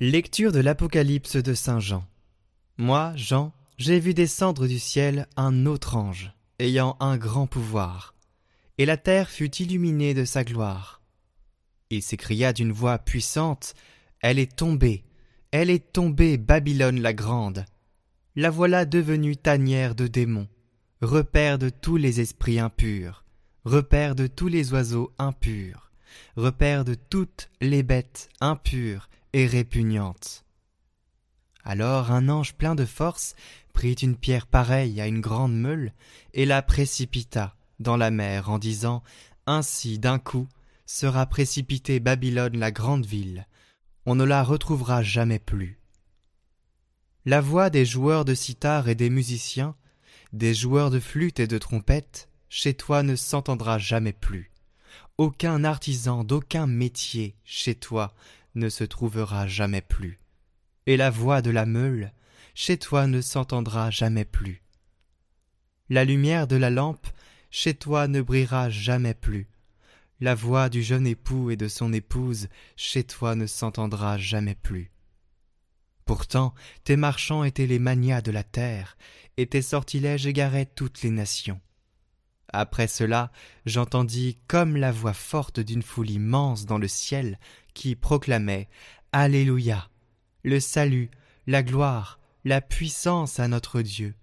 Lecture de l'Apocalypse de Saint Jean. Moi, Jean, j'ai vu descendre du ciel un autre ange, ayant un grand pouvoir, et la terre fut illuminée de sa gloire. Il s'écria d'une voix puissante, Elle est tombée, elle est tombée, Babylone la grande. La voilà devenue tanière de démons, repère de tous les esprits impurs, repère de tous les oiseaux impurs, repère de toutes les bêtes impures répugnante. Alors un ange plein de force prit une pierre pareille à une grande meule et la précipita dans la mer en disant Ainsi d'un coup sera précipitée Babylone la grande ville, on ne la retrouvera jamais plus. La voix des joueurs de sitar et des musiciens, des joueurs de flûte et de trompette, chez toi ne s'entendra jamais plus. Aucun artisan d'aucun métier chez toi ne se trouvera jamais plus, et la voix de la meule chez toi ne s'entendra jamais plus. La lumière de la lampe chez toi ne brillera jamais plus. La voix du jeune époux et de son épouse chez toi ne s'entendra jamais plus. Pourtant, tes marchands étaient les manias de la terre, et tes sortilèges égaraient toutes les nations. Après cela, j'entendis comme la voix forte d'une foule immense dans le ciel qui proclamait Alléluia, le salut, la gloire, la puissance à notre Dieu.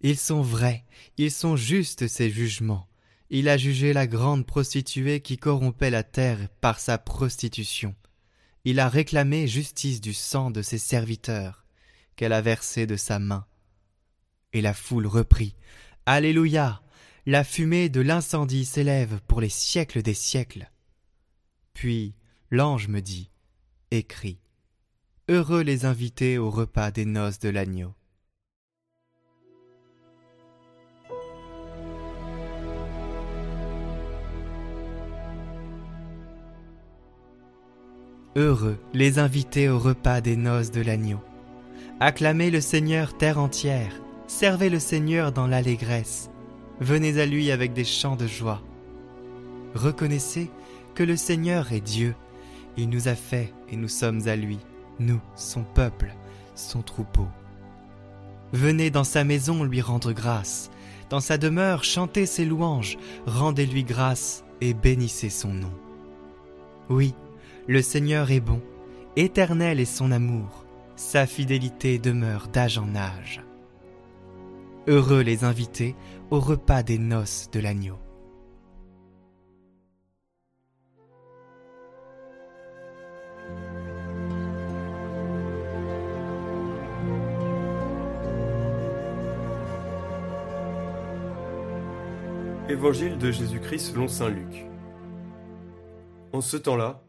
Ils sont vrais, ils sont justes ces jugements. Il a jugé la grande prostituée qui corrompait la terre par sa prostitution. Il a réclamé justice du sang de ses serviteurs, qu'elle a versé de sa main. Et la foule reprit. Alléluia. La fumée de l'incendie s'élève pour les siècles des siècles. Puis l'ange me dit Écris. Heureux les invités au repas des noces de l'agneau. Heureux les invités au repas des noces de l'agneau. Acclamez le Seigneur terre entière, servez le Seigneur dans l'allégresse, venez à lui avec des chants de joie. Reconnaissez que le Seigneur est Dieu, il nous a fait et nous sommes à lui, nous, son peuple, son troupeau. Venez dans sa maison lui rendre grâce, dans sa demeure chantez ses louanges, rendez-lui grâce et bénissez son nom. Oui, le Seigneur est bon, éternel est son amour, sa fidélité demeure d'âge en âge. Heureux les invités au repas des noces de l'agneau. Évangile de Jésus-Christ selon Saint Luc. En ce temps-là,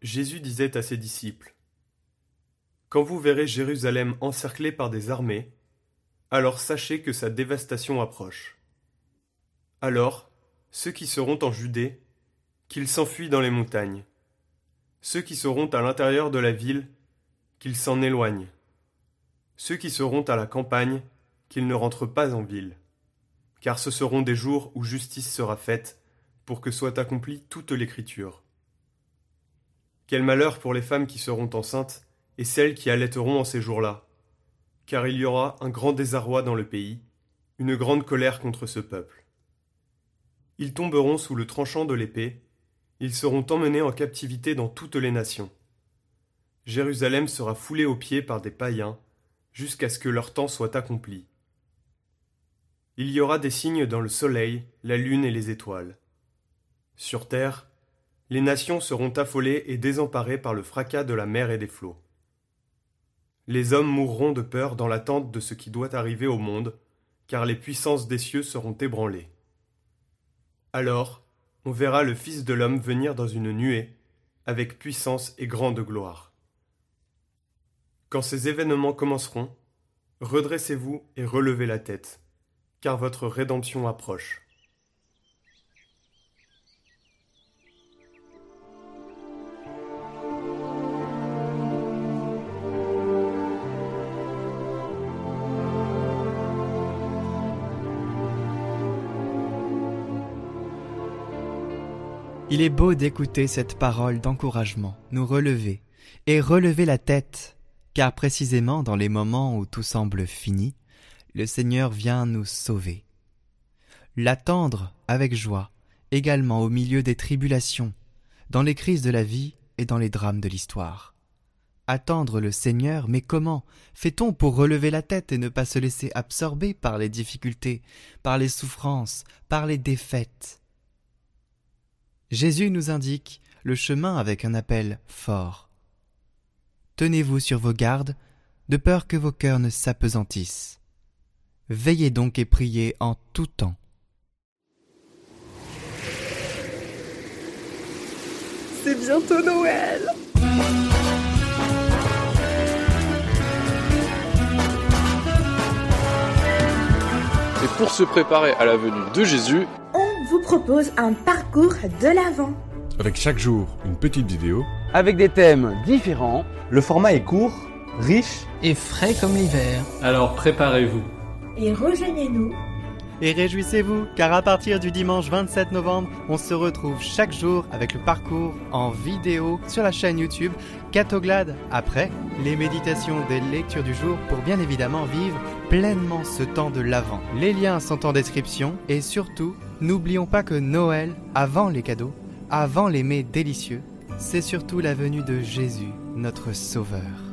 Jésus disait à ses disciples Quand vous verrez Jérusalem encerclée par des armées, alors sachez que sa dévastation approche. Alors, ceux qui seront en Judée, qu'ils s'enfuient dans les montagnes. Ceux qui seront à l'intérieur de la ville, qu'ils s'en éloignent. Ceux qui seront à la campagne, qu'ils ne rentrent pas en ville. Car ce seront des jours où justice sera faite, pour que soit accomplie toute l'écriture. Quel malheur pour les femmes qui seront enceintes et celles qui allaiteront en ces jours-là, car il y aura un grand désarroi dans le pays, une grande colère contre ce peuple. Ils tomberont sous le tranchant de l'épée, ils seront emmenés en captivité dans toutes les nations. Jérusalem sera foulée aux pieds par des païens, jusqu'à ce que leur temps soit accompli. Il y aura des signes dans le soleil, la lune et les étoiles. Sur terre, les nations seront affolées et désemparées par le fracas de la mer et des flots. Les hommes mourront de peur dans l'attente de ce qui doit arriver au monde, car les puissances des cieux seront ébranlées. Alors, on verra le Fils de l'homme venir dans une nuée, avec puissance et grande gloire. Quand ces événements commenceront, redressez-vous et relevez la tête, car votre rédemption approche. Il est beau d'écouter cette parole d'encouragement, nous relever, et relevez la tête, car précisément dans les moments où tout semble fini, le Seigneur vient nous sauver. L'attendre avec joie, également au milieu des tribulations, dans les crises de la vie et dans les drames de l'histoire. Attendre le Seigneur, mais comment fait-on pour relever la tête et ne pas se laisser absorber par les difficultés, par les souffrances, par les défaites? Jésus nous indique le chemin avec un appel fort. Tenez-vous sur vos gardes, de peur que vos cœurs ne s'apesantissent. Veillez donc et priez en tout temps. C'est bientôt Noël Et pour se préparer à la venue de Jésus, vous propose un parcours de l'Avent. Avec chaque jour une petite vidéo, avec des thèmes différents. Le format est court, riche et frais comme l'hiver. Alors préparez-vous. Et rejoignez-nous. Et réjouissez-vous, car à partir du dimanche 27 novembre, on se retrouve chaque jour avec le parcours en vidéo sur la chaîne YouTube Catoglade. Après, les méditations des lectures du jour pour bien évidemment vivre pleinement ce temps de l'Avent. Les liens sont en description et surtout, n'oublions pas que Noël, avant les cadeaux, avant les mets délicieux, c'est surtout la venue de Jésus, notre Sauveur.